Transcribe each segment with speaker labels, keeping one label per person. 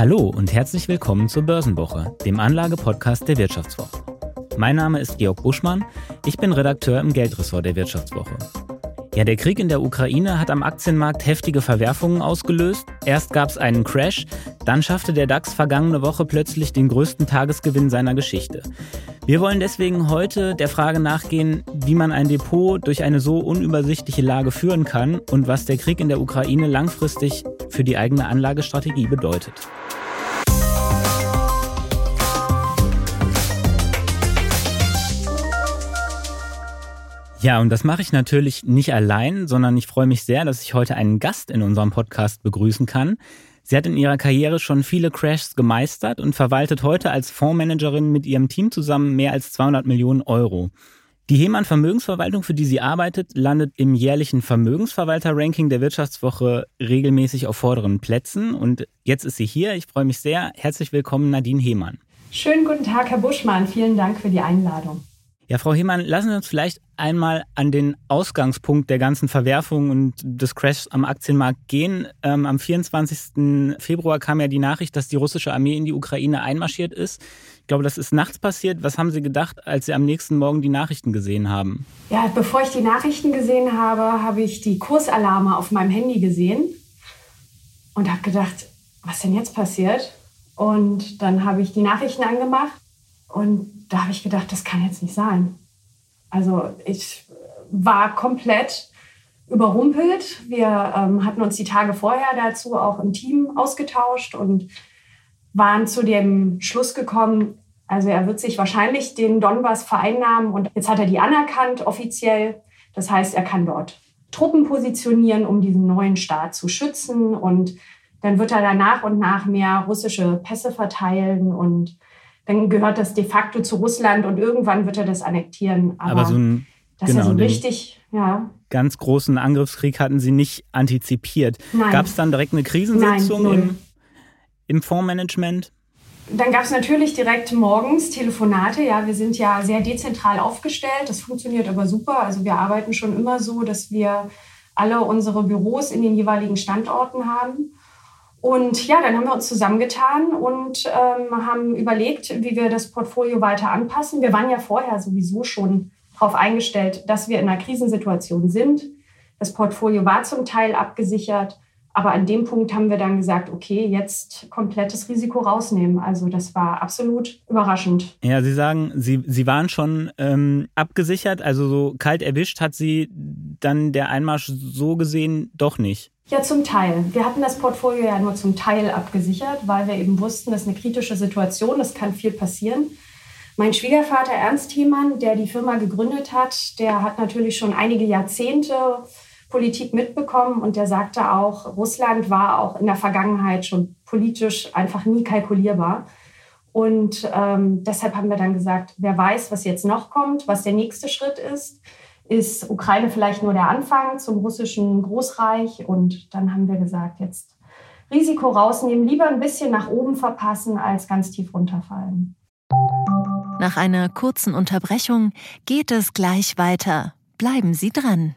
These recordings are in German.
Speaker 1: Hallo und herzlich willkommen zur Börsenwoche, dem Anlagepodcast der Wirtschaftswoche. Mein Name ist Georg Buschmann, ich bin Redakteur im Geldressort der Wirtschaftswoche. Ja, der Krieg in der Ukraine hat am Aktienmarkt heftige Verwerfungen ausgelöst. Erst gab es einen Crash, dann schaffte der DAX vergangene Woche plötzlich den größten Tagesgewinn seiner Geschichte. Wir wollen deswegen heute der Frage nachgehen, wie man ein Depot durch eine so unübersichtliche Lage führen kann und was der Krieg in der Ukraine langfristig für die eigene Anlagestrategie bedeutet. Ja, und das mache ich natürlich nicht allein, sondern ich freue mich sehr, dass ich heute einen Gast in unserem Podcast begrüßen kann. Sie hat in ihrer Karriere schon viele Crashs gemeistert und verwaltet heute als Fondsmanagerin mit ihrem Team zusammen mehr als 200 Millionen Euro. Die Hemann Vermögensverwaltung, für die sie arbeitet, landet im jährlichen Vermögensverwalter-Ranking der Wirtschaftswoche regelmäßig auf vorderen Plätzen. Und jetzt ist sie hier. Ich freue mich sehr. Herzlich willkommen, Nadine Hemann.
Speaker 2: Schönen guten Tag, Herr Buschmann. Vielen Dank für die Einladung.
Speaker 1: Ja, Frau Hemann, lassen Sie uns vielleicht einmal an den Ausgangspunkt der ganzen Verwerfung und des Crashs am Aktienmarkt gehen. Ähm, am 24. Februar kam ja die Nachricht, dass die russische Armee in die Ukraine einmarschiert ist. Ich glaube, das ist nachts passiert. Was haben Sie gedacht, als Sie am nächsten Morgen die Nachrichten gesehen haben?
Speaker 2: Ja, bevor ich die Nachrichten gesehen habe, habe ich die Kursalarme auf meinem Handy gesehen und habe gedacht, was denn jetzt passiert? Und dann habe ich die Nachrichten angemacht und da habe ich gedacht, das kann jetzt nicht sein. Also ich war komplett überrumpelt. Wir ähm, hatten uns die Tage vorher dazu auch im Team ausgetauscht und waren zu dem Schluss gekommen, also er wird sich wahrscheinlich den Donbass vereinnahmen und jetzt hat er die anerkannt offiziell. Das heißt, er kann dort Truppen positionieren, um diesen neuen Staat zu schützen und dann wird er da nach und nach mehr russische Pässe verteilen und dann gehört das de facto zu Russland und irgendwann wird er das annektieren.
Speaker 1: Aber, Aber so ein,
Speaker 2: das genau, ist so richtig, ja.
Speaker 1: Ganz großen Angriffskrieg hatten Sie nicht antizipiert. Gab es dann direkt eine Krisensitzung Nein, im, im Fondsmanagement?
Speaker 2: Dann gab es natürlich direkt morgens Telefonate. Ja, wir sind ja sehr dezentral aufgestellt. Das funktioniert aber super. Also wir arbeiten schon immer so, dass wir alle unsere Büros in den jeweiligen Standorten haben. Und ja, dann haben wir uns zusammengetan und ähm, haben überlegt, wie wir das Portfolio weiter anpassen. Wir waren ja vorher sowieso schon darauf eingestellt, dass wir in einer Krisensituation sind. Das Portfolio war zum Teil abgesichert, aber an dem Punkt haben wir dann gesagt, okay, jetzt komplettes Risiko rausnehmen. Also das war absolut überraschend.
Speaker 1: Ja, Sie sagen, Sie, Sie waren schon ähm, abgesichert, also so kalt erwischt hat Sie dann der Einmarsch so gesehen doch nicht.
Speaker 2: Ja, zum Teil. Wir hatten das Portfolio ja nur zum Teil abgesichert, weil wir eben wussten, das ist eine kritische Situation, es kann viel passieren. Mein Schwiegervater Ernst Thiemann, der die Firma gegründet hat, der hat natürlich schon einige Jahrzehnte Politik mitbekommen und der sagte auch, Russland war auch in der Vergangenheit schon politisch einfach nie kalkulierbar. Und ähm, deshalb haben wir dann gesagt, wer weiß, was jetzt noch kommt, was der nächste Schritt ist ist Ukraine vielleicht nur der Anfang zum russischen Großreich. Und dann haben wir gesagt, jetzt Risiko rausnehmen, lieber ein bisschen nach oben verpassen, als ganz tief runterfallen.
Speaker 3: Nach einer kurzen Unterbrechung geht es gleich weiter. Bleiben Sie dran.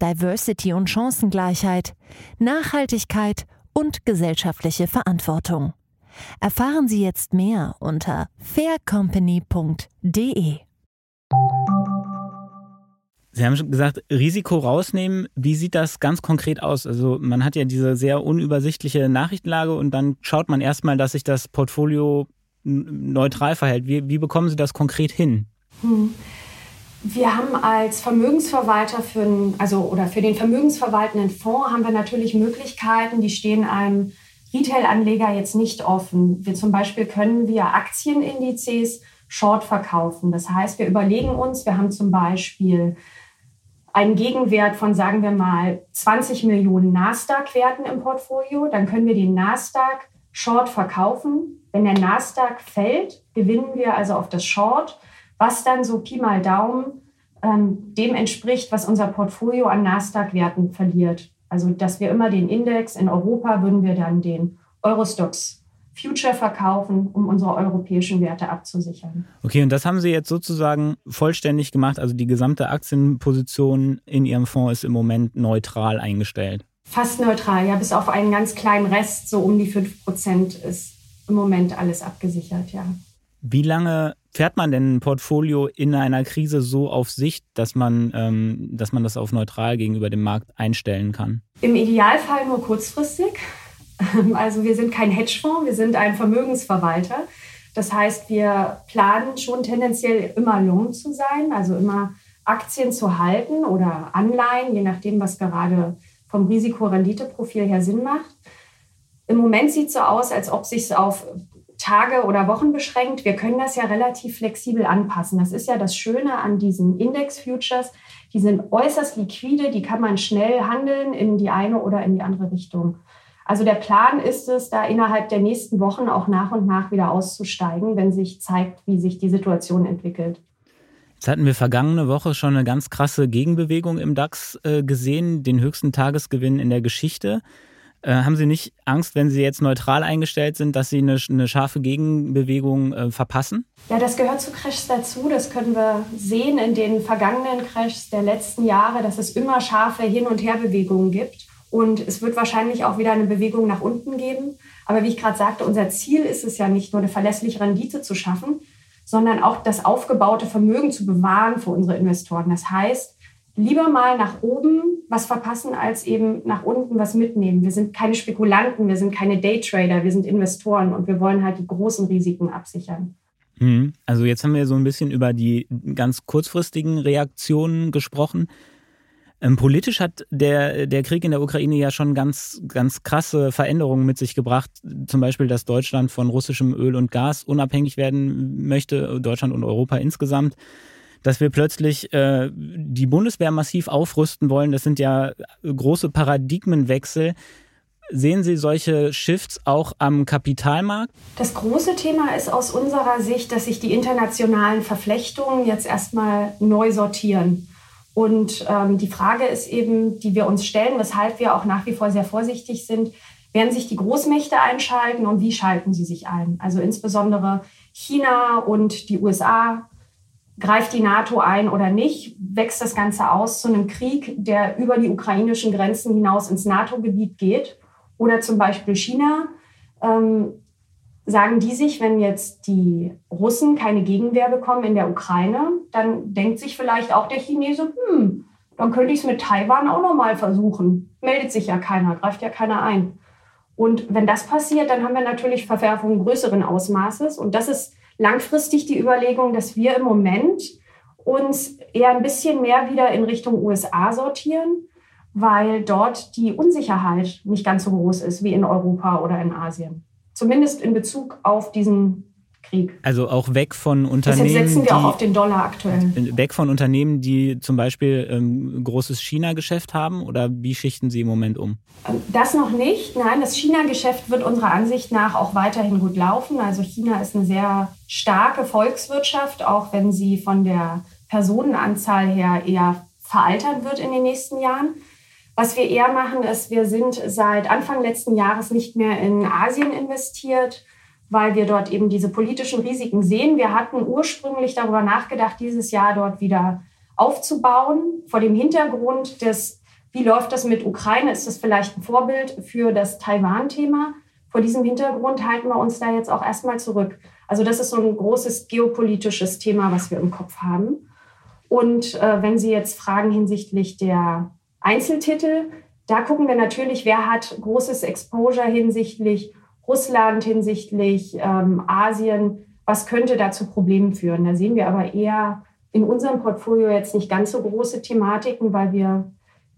Speaker 3: Diversity und Chancengleichheit, Nachhaltigkeit und gesellschaftliche Verantwortung. Erfahren Sie jetzt mehr unter faircompany.de.
Speaker 1: Sie haben schon gesagt, Risiko rausnehmen. Wie sieht das ganz konkret aus? Also man hat ja diese sehr unübersichtliche Nachrichtenlage und dann schaut man erstmal, dass sich das Portfolio neutral verhält. Wie, wie bekommen Sie das konkret hin? Hm.
Speaker 2: Wir haben als Vermögensverwalter für, einen, also, oder für den vermögensverwaltenden Fonds haben wir natürlich Möglichkeiten, die stehen einem Retail-Anleger jetzt nicht offen. Wir zum Beispiel können wir Aktienindizes Short verkaufen. Das heißt, wir überlegen uns, wir haben zum Beispiel einen Gegenwert von, sagen wir mal, 20 Millionen Nasdaq-Werten im Portfolio. Dann können wir den Nasdaq Short verkaufen. Wenn der Nasdaq fällt, gewinnen wir also auf das Short, was dann so Pi mal Daumen ähm, dem entspricht, was unser Portfolio an Nasdaq-Werten verliert. Also, dass wir immer den Index in Europa würden wir dann den Eurostox Future verkaufen, um unsere europäischen Werte abzusichern.
Speaker 1: Okay, und das haben Sie jetzt sozusagen vollständig gemacht. Also die gesamte Aktienposition in Ihrem Fonds ist im Moment neutral eingestellt.
Speaker 2: Fast neutral, ja, bis auf einen ganz kleinen Rest, so um die 5 Prozent ist im Moment alles abgesichert, ja.
Speaker 1: Wie lange fährt man denn ein Portfolio in einer Krise so auf Sicht, dass man, ähm, dass man das auf neutral gegenüber dem Markt einstellen kann?
Speaker 2: Im Idealfall nur kurzfristig. Also wir sind kein Hedgefonds, wir sind ein Vermögensverwalter. Das heißt, wir planen schon tendenziell immer long zu sein, also immer Aktien zu halten oder Anleihen, je nachdem, was gerade vom Risikorenditeprofil her Sinn macht. Im Moment sieht es so aus, als ob sich es auf Tage oder Wochen beschränkt. Wir können das ja relativ flexibel anpassen. Das ist ja das Schöne an diesen Index-Futures. Die sind äußerst liquide, die kann man schnell handeln in die eine oder in die andere Richtung. Also der Plan ist es, da innerhalb der nächsten Wochen auch nach und nach wieder auszusteigen, wenn sich zeigt, wie sich die Situation entwickelt.
Speaker 1: Jetzt hatten wir vergangene Woche schon eine ganz krasse Gegenbewegung im DAX äh, gesehen, den höchsten Tagesgewinn in der Geschichte. Äh, haben Sie nicht Angst, wenn Sie jetzt neutral eingestellt sind, dass Sie eine, eine scharfe Gegenbewegung äh, verpassen?
Speaker 2: Ja, das gehört zu Crashs dazu. Das können wir sehen in den vergangenen Crashs der letzten Jahre, dass es immer scharfe Hin- und Herbewegungen gibt. Und es wird wahrscheinlich auch wieder eine Bewegung nach unten geben. Aber wie ich gerade sagte, unser Ziel ist es ja nicht nur eine verlässliche Rendite zu schaffen, sondern auch das aufgebaute Vermögen zu bewahren für unsere Investoren. Das heißt, lieber mal nach oben was verpassen, als eben nach unten was mitnehmen. Wir sind keine Spekulanten, wir sind keine Daytrader, wir sind Investoren und wir wollen halt die großen Risiken absichern.
Speaker 1: Mhm. Also jetzt haben wir so ein bisschen über die ganz kurzfristigen Reaktionen gesprochen. Ähm, politisch hat der, der Krieg in der Ukraine ja schon ganz, ganz krasse Veränderungen mit sich gebracht. Zum Beispiel, dass Deutschland von russischem Öl und Gas unabhängig werden möchte, Deutschland und Europa insgesamt. Dass wir plötzlich äh, die Bundeswehr massiv aufrüsten wollen, das sind ja große Paradigmenwechsel. Sehen Sie solche Shifts auch am Kapitalmarkt?
Speaker 2: Das große Thema ist aus unserer Sicht, dass sich die internationalen Verflechtungen jetzt erstmal neu sortieren. Und ähm, die Frage ist eben, die wir uns stellen, weshalb wir auch nach wie vor sehr vorsichtig sind, werden sich die Großmächte einschalten und wie schalten sie sich ein? Also insbesondere China und die USA. Greift die NATO ein oder nicht? Wächst das Ganze aus zu einem Krieg, der über die ukrainischen Grenzen hinaus ins NATO-Gebiet geht? Oder zum Beispiel China ähm, sagen die sich, wenn jetzt die Russen keine Gegenwehr bekommen in der Ukraine, dann denkt sich vielleicht auch der Chinese, hm, dann könnte ich es mit Taiwan auch nochmal versuchen. Meldet sich ja keiner, greift ja keiner ein. Und wenn das passiert, dann haben wir natürlich Verwerfungen größeren Ausmaßes. Und das ist langfristig die Überlegung, dass wir im Moment uns eher ein bisschen mehr wieder in Richtung USA sortieren, weil dort die Unsicherheit nicht ganz so groß ist wie in Europa oder in Asien. Zumindest in Bezug auf diesen Krieg.
Speaker 1: Also auch weg von Unternehmen.
Speaker 2: Deshalb setzen wir die, auch auf den Dollar aktuell.
Speaker 1: Weg von Unternehmen, die zum Beispiel ähm, großes China-Geschäft haben oder wie schichten Sie im Moment um?
Speaker 2: Ähm, das noch nicht. Nein, das China-Geschäft wird unserer Ansicht nach auch weiterhin gut laufen. Also China ist eine sehr starke Volkswirtschaft, auch wenn sie von der Personenanzahl her eher veraltert wird in den nächsten Jahren. Was wir eher machen, ist, wir sind seit Anfang letzten Jahres nicht mehr in Asien investiert, weil wir dort eben diese politischen Risiken sehen. Wir hatten ursprünglich darüber nachgedacht, dieses Jahr dort wieder aufzubauen, vor dem Hintergrund des, wie läuft das mit Ukraine? Ist das vielleicht ein Vorbild für das Taiwan-Thema? Vor diesem Hintergrund halten wir uns da jetzt auch erstmal zurück. Also das ist so ein großes geopolitisches Thema, was wir im Kopf haben. Und äh, wenn Sie jetzt fragen hinsichtlich der Einzeltitel. Da gucken wir natürlich, wer hat großes Exposure hinsichtlich Russland, hinsichtlich ähm, Asien. Was könnte da zu Problemen führen? Da sehen wir aber eher in unserem Portfolio jetzt nicht ganz so große Thematiken, weil wir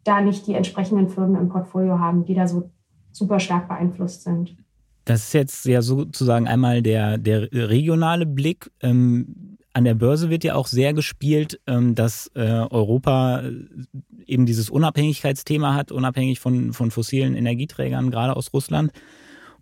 Speaker 2: da nicht die entsprechenden Firmen im Portfolio haben, die da so super stark beeinflusst sind.
Speaker 1: Das ist jetzt ja sozusagen einmal der, der regionale Blick. Ähm, an der Börse wird ja auch sehr gespielt, ähm, dass äh, Europa äh, eben dieses Unabhängigkeitsthema hat, unabhängig von, von fossilen Energieträgern, gerade aus Russland.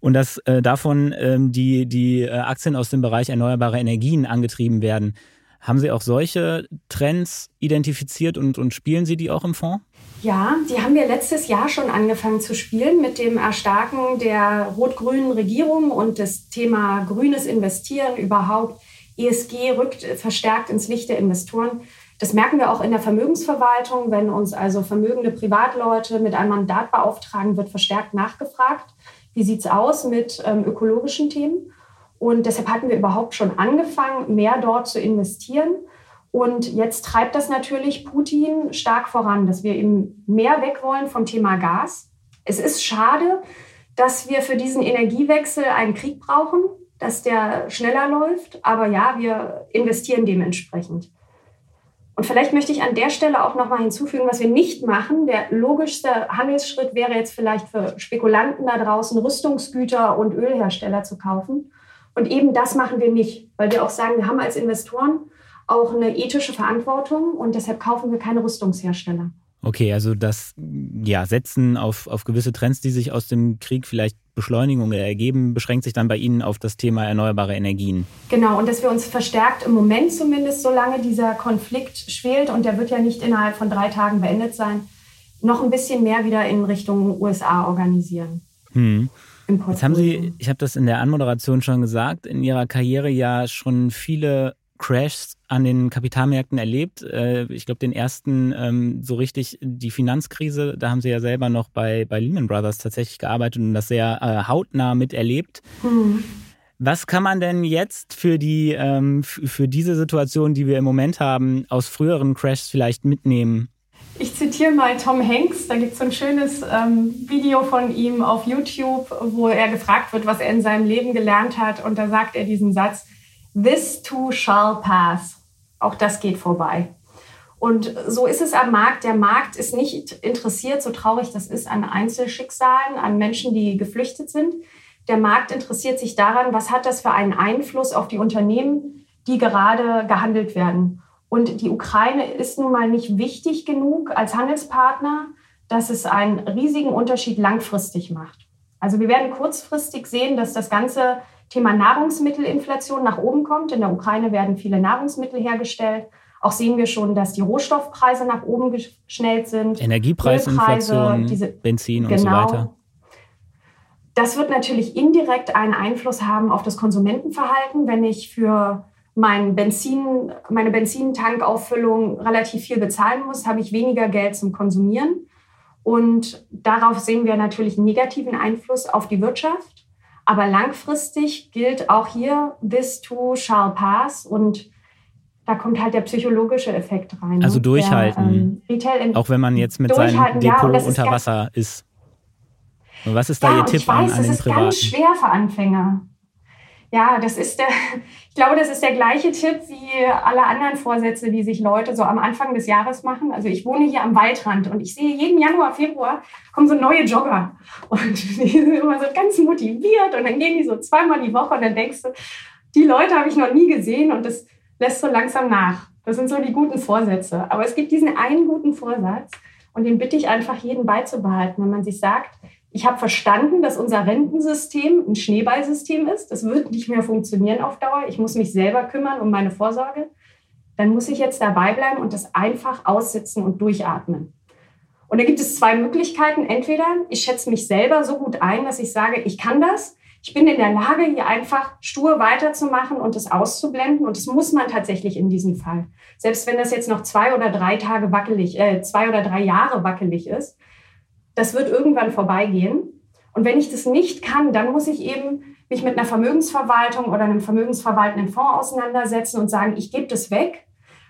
Speaker 1: Und dass äh, davon ähm, die, die äh, Aktien aus dem Bereich erneuerbare Energien angetrieben werden. Haben Sie auch solche Trends identifiziert und, und spielen Sie die auch im Fonds?
Speaker 2: Ja, die haben wir letztes Jahr schon angefangen zu spielen mit dem Erstarken der rot-grünen Regierung und das Thema grünes Investieren überhaupt. ESG rückt verstärkt ins Licht der Investoren. Das merken wir auch in der Vermögensverwaltung. Wenn uns also vermögende Privatleute mit einem Mandat beauftragen, wird verstärkt nachgefragt. Wie sieht es aus mit ähm, ökologischen Themen? Und deshalb hatten wir überhaupt schon angefangen, mehr dort zu investieren. Und jetzt treibt das natürlich Putin stark voran, dass wir eben mehr weg wollen vom Thema Gas. Es ist schade, dass wir für diesen Energiewechsel einen Krieg brauchen, dass der schneller läuft. Aber ja, wir investieren dementsprechend. Und vielleicht möchte ich an der Stelle auch noch mal hinzufügen, was wir nicht machen. Der logischste Handelsschritt wäre jetzt vielleicht für Spekulanten da draußen Rüstungsgüter und Ölhersteller zu kaufen. Und eben das machen wir nicht, weil wir auch sagen, wir haben als Investoren auch eine ethische Verantwortung und deshalb kaufen wir keine Rüstungshersteller.
Speaker 1: Okay, also das ja, Setzen auf, auf gewisse Trends, die sich aus dem Krieg vielleicht Beschleunigung ergeben, beschränkt sich dann bei Ihnen auf das Thema erneuerbare Energien.
Speaker 2: Genau, und dass wir uns verstärkt im Moment zumindest, solange dieser Konflikt schwelt und der wird ja nicht innerhalb von drei Tagen beendet sein, noch ein bisschen mehr wieder in Richtung USA organisieren.
Speaker 1: Hm. Jetzt haben Sie, ich habe das in der Anmoderation schon gesagt, in Ihrer Karriere ja schon viele Crashs an den Kapitalmärkten erlebt. Äh, ich glaube, den ersten ähm, so richtig die Finanzkrise, da haben Sie ja selber noch bei, bei Lehman Brothers tatsächlich gearbeitet und das sehr äh, hautnah miterlebt. Mhm. Was kann man denn jetzt für die ähm, für diese Situation, die wir im Moment haben, aus früheren Crashs vielleicht mitnehmen?
Speaker 2: Ich zitiere mal Tom Hanks, da gibt es so ein schönes ähm, Video von ihm auf YouTube, wo er gefragt wird, was er in seinem Leben gelernt hat. Und da sagt er diesen Satz, This too shall pass. Auch das geht vorbei. Und so ist es am Markt. Der Markt ist nicht interessiert, so traurig das ist, an Einzelschicksalen, an Menschen, die geflüchtet sind. Der Markt interessiert sich daran, was hat das für einen Einfluss auf die Unternehmen, die gerade gehandelt werden. Und die Ukraine ist nun mal nicht wichtig genug als Handelspartner, dass es einen riesigen Unterschied langfristig macht. Also wir werden kurzfristig sehen, dass das ganze Thema Nahrungsmittelinflation nach oben kommt. In der Ukraine werden viele Nahrungsmittel hergestellt. Auch sehen wir schon, dass die Rohstoffpreise nach oben geschnellt sind.
Speaker 1: Energiepreisinflation, diese, Benzin und genau. so weiter.
Speaker 2: Das wird natürlich indirekt einen Einfluss haben auf das Konsumentenverhalten, wenn ich für mein Benzin, meine Benzintankauffüllung relativ viel bezahlen muss, habe ich weniger Geld zum Konsumieren. Und darauf sehen wir natürlich einen negativen Einfluss auf die Wirtschaft. Aber langfristig gilt auch hier, this too shall pass und da kommt halt der psychologische Effekt rein.
Speaker 1: Also ne? durchhalten. Der, ähm, auch wenn man jetzt mit seinem Depot ja, unter Wasser ist. Und was ist da ja, Ihr Tipp ich weiß, an, an den
Speaker 2: das ist ganz schwer für Anfänger. Ja, das ist der, ich glaube, das ist der gleiche Tipp wie alle anderen Vorsätze, die sich Leute so am Anfang des Jahres machen. Also ich wohne hier am Waldrand und ich sehe jeden Januar, Februar kommen so neue Jogger und die sind immer so ganz motiviert und dann gehen die so zweimal die Woche und dann denkst du, die Leute habe ich noch nie gesehen und das lässt so langsam nach. Das sind so die guten Vorsätze. Aber es gibt diesen einen guten Vorsatz und den bitte ich einfach jeden beizubehalten, wenn man sich sagt, ich habe verstanden, dass unser Rentensystem ein Schneeballsystem ist. Das wird nicht mehr funktionieren auf Dauer. Ich muss mich selber kümmern um meine Vorsorge. Dann muss ich jetzt dabei bleiben und das einfach aussitzen und durchatmen. Und da gibt es zwei Möglichkeiten. Entweder ich schätze mich selber so gut ein, dass ich sage, ich kann das. Ich bin in der Lage, hier einfach stur weiterzumachen und das auszublenden. Und das muss man tatsächlich in diesem Fall. Selbst wenn das jetzt noch zwei oder drei Tage wackelig, äh, zwei oder drei Jahre wackelig ist, das wird irgendwann vorbeigehen. Und wenn ich das nicht kann, dann muss ich eben mich mit einer Vermögensverwaltung oder einem vermögensverwaltenden Fonds auseinandersetzen und sagen, ich gebe das weg,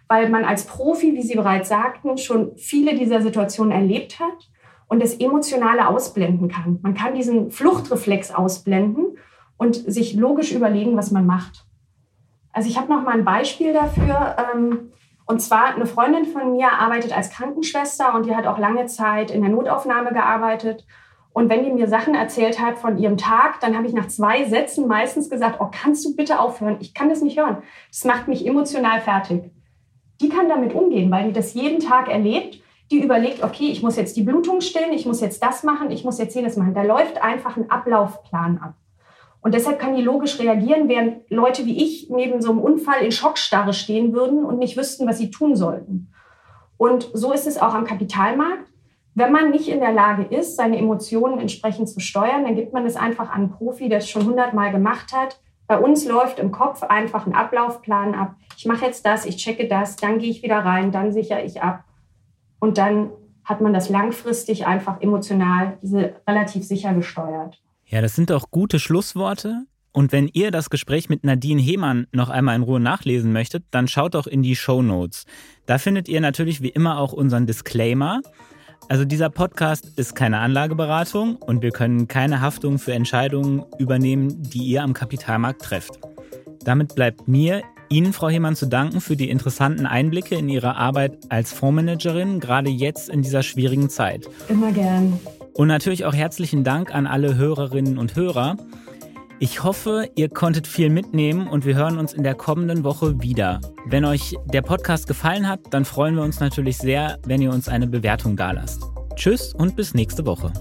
Speaker 2: weil man als Profi, wie Sie bereits sagten, schon viele dieser Situationen erlebt hat und das Emotionale ausblenden kann. Man kann diesen Fluchtreflex ausblenden und sich logisch überlegen, was man macht. Also ich habe noch mal ein Beispiel dafür. Ähm, und zwar eine Freundin von mir arbeitet als Krankenschwester und die hat auch lange Zeit in der Notaufnahme gearbeitet. Und wenn die mir Sachen erzählt hat von ihrem Tag, dann habe ich nach zwei Sätzen meistens gesagt, oh, kannst du bitte aufhören? Ich kann das nicht hören. Das macht mich emotional fertig. Die kann damit umgehen, weil die das jeden Tag erlebt. die überlegt, okay, ich muss jetzt die Blutung stillen, ich muss jetzt das machen, ich muss jetzt jenes machen. Da läuft einfach ein Ablaufplan ab. Und deshalb kann die logisch reagieren, während Leute wie ich neben so einem Unfall in Schockstarre stehen würden und nicht wüssten, was sie tun sollten. Und so ist es auch am Kapitalmarkt. Wenn man nicht in der Lage ist, seine Emotionen entsprechend zu steuern, dann gibt man es einfach an einen Profi, der es schon hundertmal gemacht hat. Bei uns läuft im Kopf einfach ein Ablaufplan ab. Ich mache jetzt das, ich checke das, dann gehe ich wieder rein, dann sichere ich ab. Und dann hat man das langfristig einfach emotional relativ sicher gesteuert.
Speaker 1: Ja, das sind doch gute Schlussworte. Und wenn ihr das Gespräch mit Nadine Hehmann noch einmal in Ruhe nachlesen möchtet, dann schaut doch in die Show Notes. Da findet ihr natürlich wie immer auch unseren Disclaimer. Also dieser Podcast ist keine Anlageberatung und wir können keine Haftung für Entscheidungen übernehmen, die ihr am Kapitalmarkt trefft. Damit bleibt mir, Ihnen, Frau Hemann, zu danken für die interessanten Einblicke in Ihre Arbeit als Fondsmanagerin, gerade jetzt in dieser schwierigen Zeit.
Speaker 2: Immer gern.
Speaker 1: Und natürlich auch herzlichen Dank an alle Hörerinnen und Hörer. Ich hoffe, ihr konntet viel mitnehmen und wir hören uns in der kommenden Woche wieder. Wenn euch der Podcast gefallen hat, dann freuen wir uns natürlich sehr, wenn ihr uns eine Bewertung dalasst. Tschüss und bis nächste Woche.